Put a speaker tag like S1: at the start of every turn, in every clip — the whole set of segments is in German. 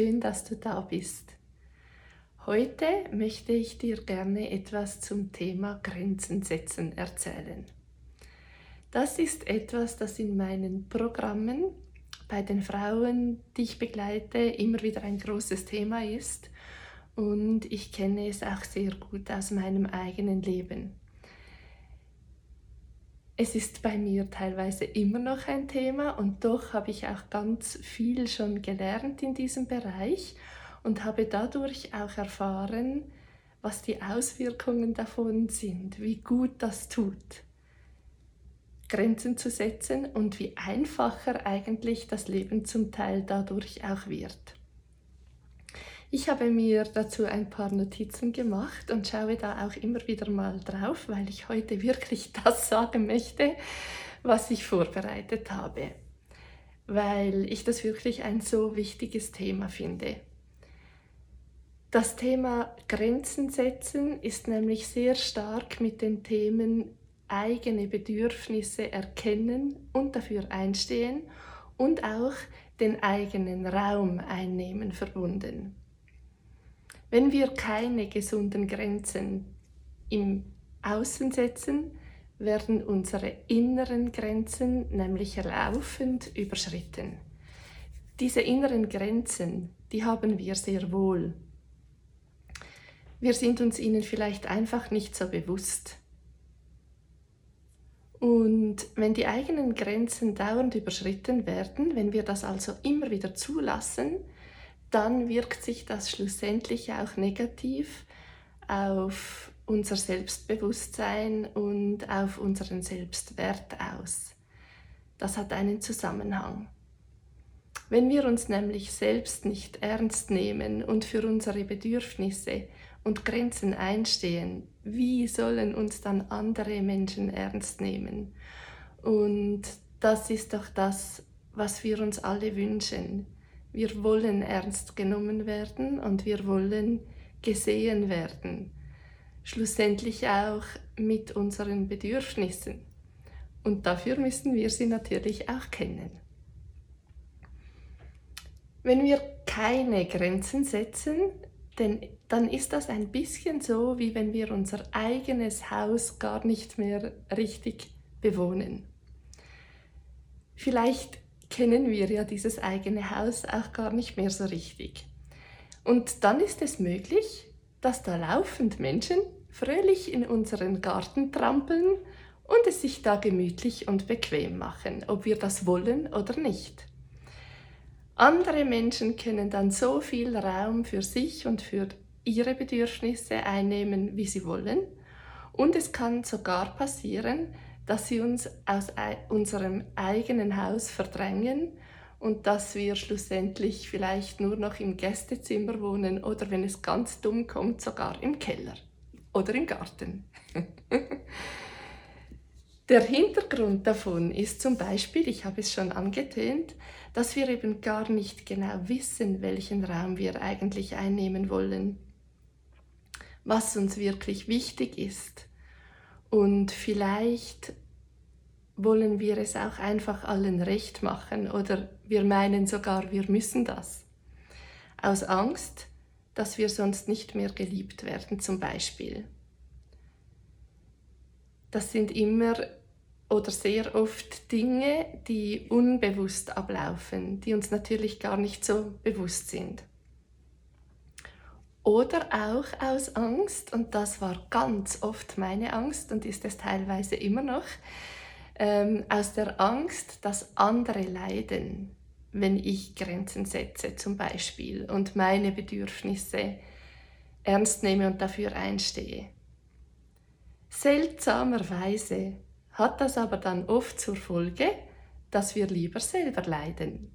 S1: Schön, dass du da bist. Heute möchte ich dir gerne etwas zum Thema Grenzen setzen erzählen. Das ist etwas, das in meinen Programmen bei den Frauen, die ich begleite, immer wieder ein großes Thema ist und ich kenne es auch sehr gut aus meinem eigenen Leben. Es ist bei mir teilweise immer noch ein Thema und doch habe ich auch ganz viel schon gelernt in diesem Bereich und habe dadurch auch erfahren, was die Auswirkungen davon sind, wie gut das tut, Grenzen zu setzen und wie einfacher eigentlich das Leben zum Teil dadurch auch wird. Ich habe mir dazu ein paar Notizen gemacht und schaue da auch immer wieder mal drauf, weil ich heute wirklich das sagen möchte, was ich vorbereitet habe, weil ich das wirklich ein so wichtiges Thema finde. Das Thema Grenzen setzen ist nämlich sehr stark mit den Themen eigene Bedürfnisse erkennen und dafür einstehen und auch den eigenen Raum einnehmen verbunden. Wenn wir keine gesunden Grenzen im Außen setzen, werden unsere inneren Grenzen nämlich laufend überschritten. Diese inneren Grenzen, die haben wir sehr wohl. Wir sind uns ihnen vielleicht einfach nicht so bewusst. Und wenn die eigenen Grenzen dauernd überschritten werden, wenn wir das also immer wieder zulassen, dann wirkt sich das schlussendlich auch negativ auf unser Selbstbewusstsein und auf unseren Selbstwert aus. Das hat einen Zusammenhang. Wenn wir uns nämlich selbst nicht ernst nehmen und für unsere Bedürfnisse und Grenzen einstehen, wie sollen uns dann andere Menschen ernst nehmen? Und das ist doch das, was wir uns alle wünschen wir wollen ernst genommen werden und wir wollen gesehen werden. Schlussendlich auch mit unseren Bedürfnissen. Und dafür müssen wir sie natürlich auch kennen. Wenn wir keine Grenzen setzen, denn dann ist das ein bisschen so, wie wenn wir unser eigenes Haus gar nicht mehr richtig bewohnen. Vielleicht kennen wir ja dieses eigene Haus auch gar nicht mehr so richtig. Und dann ist es möglich, dass da laufend Menschen fröhlich in unseren Garten trampeln und es sich da gemütlich und bequem machen, ob wir das wollen oder nicht. Andere Menschen können dann so viel Raum für sich und für ihre Bedürfnisse einnehmen, wie sie wollen. Und es kann sogar passieren, dass sie uns aus unserem eigenen Haus verdrängen und dass wir schlussendlich vielleicht nur noch im Gästezimmer wohnen oder wenn es ganz dumm kommt, sogar im Keller oder im Garten. Der Hintergrund davon ist zum Beispiel, ich habe es schon angetönt, dass wir eben gar nicht genau wissen, welchen Raum wir eigentlich einnehmen wollen, was uns wirklich wichtig ist und vielleicht wollen wir es auch einfach allen recht machen oder wir meinen sogar, wir müssen das. Aus Angst, dass wir sonst nicht mehr geliebt werden zum Beispiel. Das sind immer oder sehr oft Dinge, die unbewusst ablaufen, die uns natürlich gar nicht so bewusst sind. Oder auch aus Angst, und das war ganz oft meine Angst und ist es teilweise immer noch, ähm, aus der Angst, dass andere leiden, wenn ich Grenzen setze zum Beispiel und meine Bedürfnisse ernst nehme und dafür einstehe. Seltsamerweise hat das aber dann oft zur Folge, dass wir lieber selber leiden.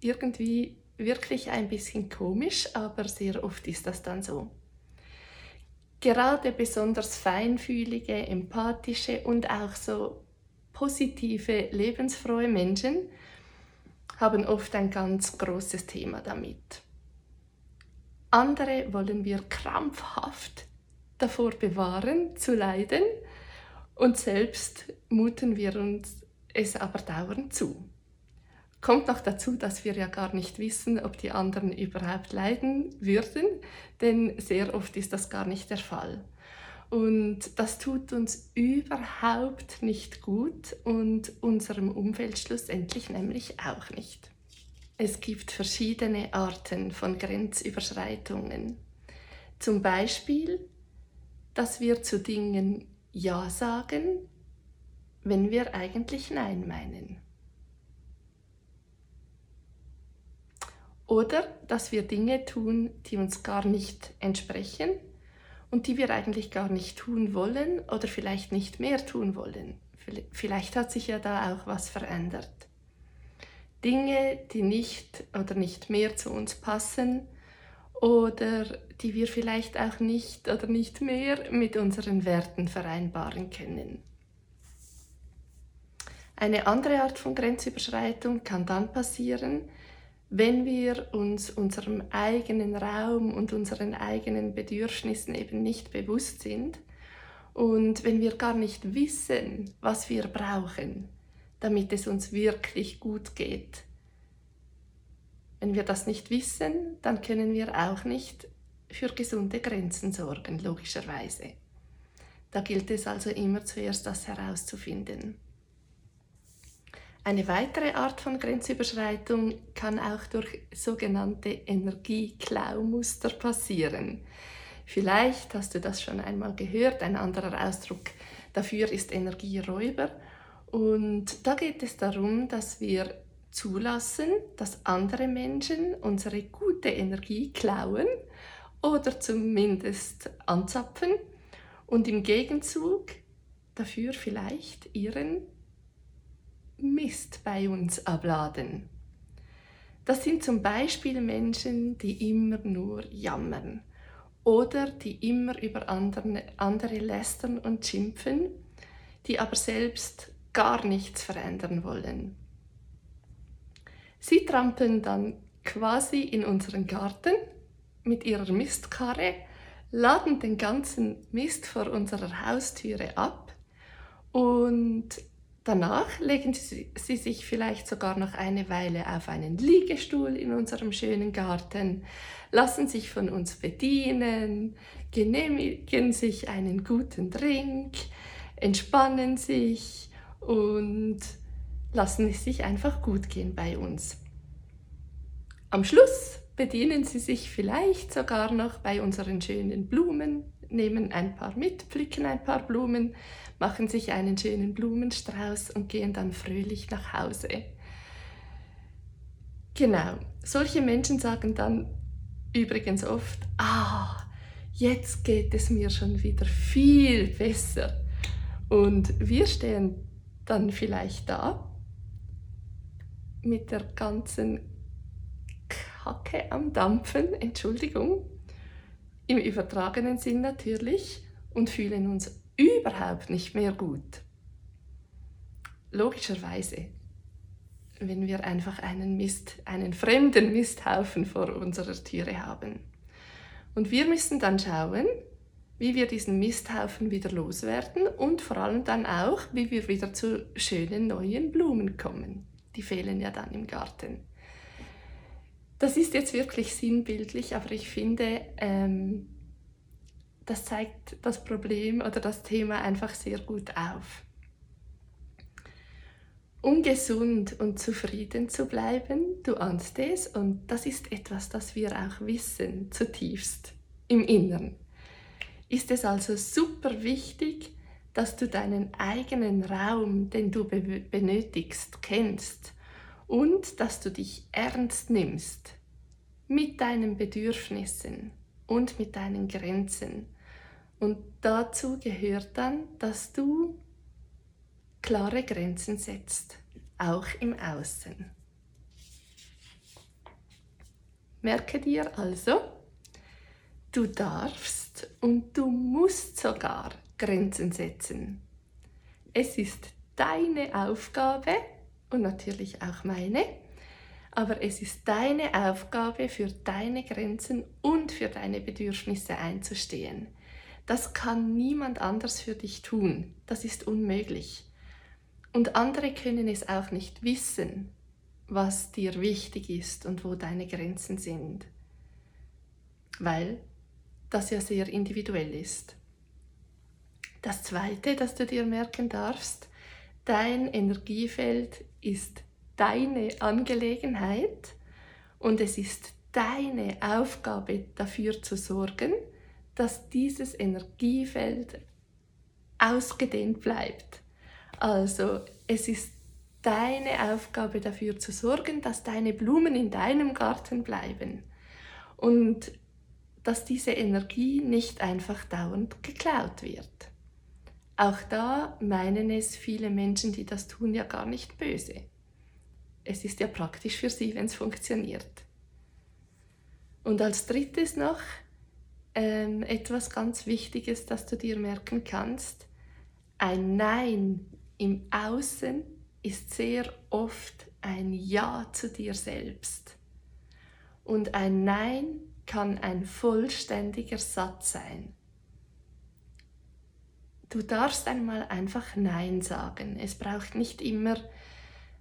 S1: Irgendwie wirklich ein bisschen komisch, aber sehr oft ist das dann so. Gerade besonders feinfühlige, empathische und auch so positive, lebensfrohe Menschen haben oft ein ganz großes Thema damit. Andere wollen wir krampfhaft davor bewahren, zu leiden und selbst muten wir uns es aber dauernd zu. Kommt noch dazu, dass wir ja gar nicht wissen, ob die anderen überhaupt leiden würden, denn sehr oft ist das gar nicht der Fall. Und das tut uns überhaupt nicht gut und unserem Umfeld schlussendlich nämlich auch nicht. Es gibt verschiedene Arten von Grenzüberschreitungen. Zum Beispiel, dass wir zu Dingen Ja sagen, wenn wir eigentlich Nein meinen. Oder dass wir Dinge tun, die uns gar nicht entsprechen und die wir eigentlich gar nicht tun wollen oder vielleicht nicht mehr tun wollen. Vielleicht hat sich ja da auch was verändert. Dinge, die nicht oder nicht mehr zu uns passen oder die wir vielleicht auch nicht oder nicht mehr mit unseren Werten vereinbaren können. Eine andere Art von Grenzüberschreitung kann dann passieren, wenn wir uns unserem eigenen Raum und unseren eigenen Bedürfnissen eben nicht bewusst sind und wenn wir gar nicht wissen, was wir brauchen, damit es uns wirklich gut geht. Wenn wir das nicht wissen, dann können wir auch nicht für gesunde Grenzen sorgen, logischerweise. Da gilt es also immer zuerst, das herauszufinden. Eine weitere Art von Grenzüberschreitung kann auch durch sogenannte Energieklaumuster passieren. Vielleicht hast du das schon einmal gehört, ein anderer Ausdruck dafür ist Energieräuber. Und da geht es darum, dass wir zulassen, dass andere Menschen unsere gute Energie klauen oder zumindest anzapfen und im Gegenzug dafür vielleicht ihren Mist bei uns abladen. Das sind zum Beispiel Menschen, die immer nur jammern oder die immer über andere, lästern und schimpfen, die aber selbst gar nichts verändern wollen. Sie trampeln dann quasi in unseren Garten mit ihrer Mistkarre, laden den ganzen Mist vor unserer Haustüre ab und Danach legen Sie, sich vielleicht sogar noch eine Weile auf einen Liegestuhl in unserem schönen Garten, lassen sich von uns bedienen, genehmigen sich einen guten Drink, entspannen sich und lassen es sich einfach gut gehen bei uns. Am Schluss bedienen Sie sich vielleicht sogar noch bei unseren schönen Blumen, nehmen ein paar mit, pflücken ein paar Blumen, machen sich einen schönen Blumenstrauß und gehen dann fröhlich nach Hause. Genau, solche Menschen sagen dann übrigens oft, ah, jetzt geht es mir schon wieder viel besser. Und wir stehen dann vielleicht da mit der ganzen Kacke am Dampfen, Entschuldigung, im übertragenen Sinn natürlich, und fühlen uns überhaupt nicht mehr gut. Logischerweise, wenn wir einfach einen Mist, einen fremden Misthaufen vor unserer Türe haben. Und wir müssen dann schauen, wie wir diesen Misthaufen wieder loswerden und vor allem dann auch, wie wir wieder zu schönen neuen Blumen kommen. Die fehlen ja dann im Garten. Das ist jetzt wirklich sinnbildlich, aber ich finde, ähm, das zeigt das Problem oder das Thema einfach sehr gut auf. Um gesund und zufrieden zu bleiben, du ahnst es, und das ist etwas, das wir auch wissen, zutiefst im Inneren, ist es also super wichtig, dass du deinen eigenen Raum, den du be benötigst, kennst und dass du dich ernst nimmst mit deinen Bedürfnissen und mit deinen Grenzen und dazu gehört dann, dass du klare Grenzen setzt, auch im Außen. Merke dir also, du darfst und du musst sogar Grenzen setzen. Es ist deine Aufgabe und natürlich auch meine, aber es ist deine Aufgabe, für deine Grenzen und für deine Bedürfnisse einzustehen. Das kann niemand anders für dich tun. Das ist unmöglich. Und andere können es auch nicht wissen. was dir wichtig ist und wo deine Grenzen sind, weil das ja sehr individuell ist. Das Zweite, das du dir merken darfst, dein Energiefeld ist deine Angelegenheit und es ist deine Aufgabe dafür zu sorgen, dass dieses Energiefeld ausgedehnt bleibt. Also es ist deine Aufgabe dafür zu sorgen, dass deine Blumen in deinem Garten bleiben und dass diese Energie nicht einfach dauernd geklaut wird. Auch da meinen es viele Menschen, die das tun, ja gar nicht böse. Es ist ja praktisch für sie, wenn es funktioniert. Und als drittes noch ähm, etwas ganz Wichtiges, das du dir merken kannst. Ein Nein im Außen ist sehr oft ein Ja zu dir selbst. Und ein Nein kann ein vollständiger Satz sein. Du darfst einmal einfach Nein sagen. Es braucht nicht immer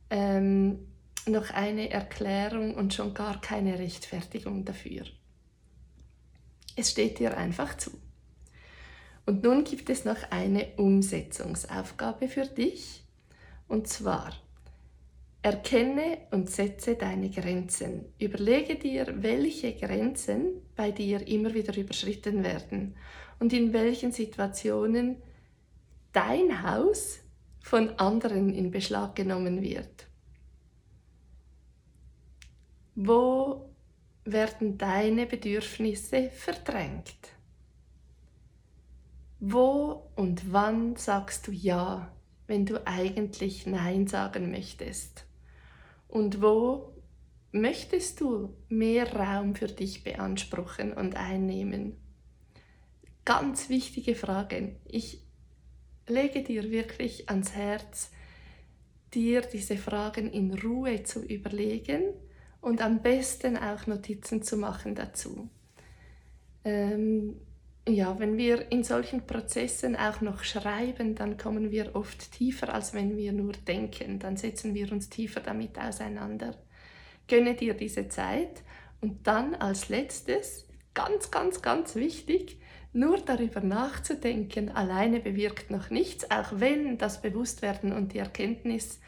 S1: ähm, noch eine Erklärung und schon gar keine Rechtfertigung dafür. Es steht dir einfach zu. Und nun gibt es noch eine Umsetzungsaufgabe für dich. Und zwar, erkenne und setze deine Grenzen. Überlege dir, welche Grenzen bei dir immer wieder überschritten werden und in welchen Situationen dein Haus von anderen in Beschlag genommen wird. Wo werden deine Bedürfnisse verdrängt? Wo und wann sagst du Ja, wenn du eigentlich Nein sagen möchtest? Und wo möchtest du mehr Raum für dich beanspruchen und einnehmen? Ganz wichtige Fragen. Ich lege dir wirklich ans Herz, dir diese Fragen in Ruhe zu überlegen und am besten auch Notizen zu machen dazu. Ähm, ja, wenn wir in solchen Prozessen auch noch schreiben, dann kommen wir oft tiefer, als wenn wir nur denken. Dann setzen wir uns tiefer damit auseinander. Gönne dir diese Zeit und dann als letztes, ganz, ganz, ganz wichtig, nur darüber nachzudenken alleine bewirkt noch nichts, auch wenn das Bewusstwerden und die Erkenntnis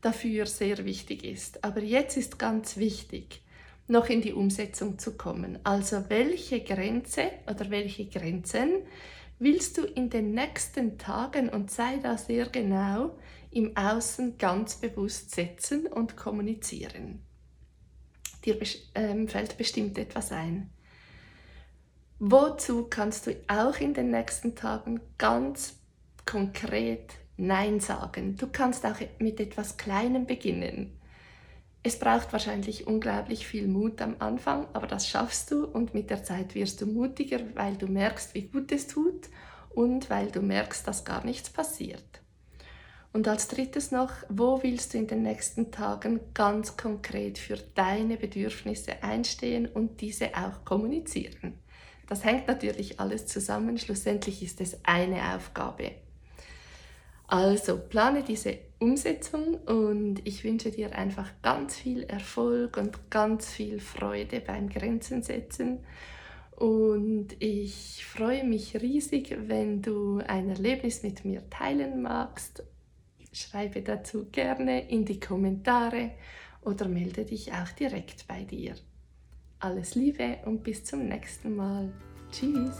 S1: dafür sehr wichtig ist. Aber jetzt ist ganz wichtig, noch in die Umsetzung zu kommen. Also welche Grenze oder welche Grenzen willst du in den nächsten Tagen und sei da sehr genau im Außen ganz bewusst setzen und kommunizieren. Dir ähm, fällt bestimmt etwas ein. Wozu kannst du auch in den nächsten Tagen ganz konkret Nein sagen. Du kannst auch mit etwas Kleinem beginnen. Es braucht wahrscheinlich unglaublich viel Mut am Anfang, aber das schaffst du und mit der Zeit wirst du mutiger, weil du merkst, wie gut es tut und weil du merkst, dass gar nichts passiert. Und als drittes noch, wo willst du in den nächsten Tagen ganz konkret für deine Bedürfnisse einstehen und diese auch kommunizieren? Das hängt natürlich alles zusammen, schlussendlich ist es eine Aufgabe. Also plane diese Umsetzung und ich wünsche dir einfach ganz viel Erfolg und ganz viel Freude beim Grenzen setzen. Und ich freue mich riesig, wenn du ein Erlebnis mit mir teilen magst. Schreibe dazu gerne in die Kommentare oder melde dich auch direkt bei dir. Alles Liebe und bis zum nächsten Mal. Tschüss.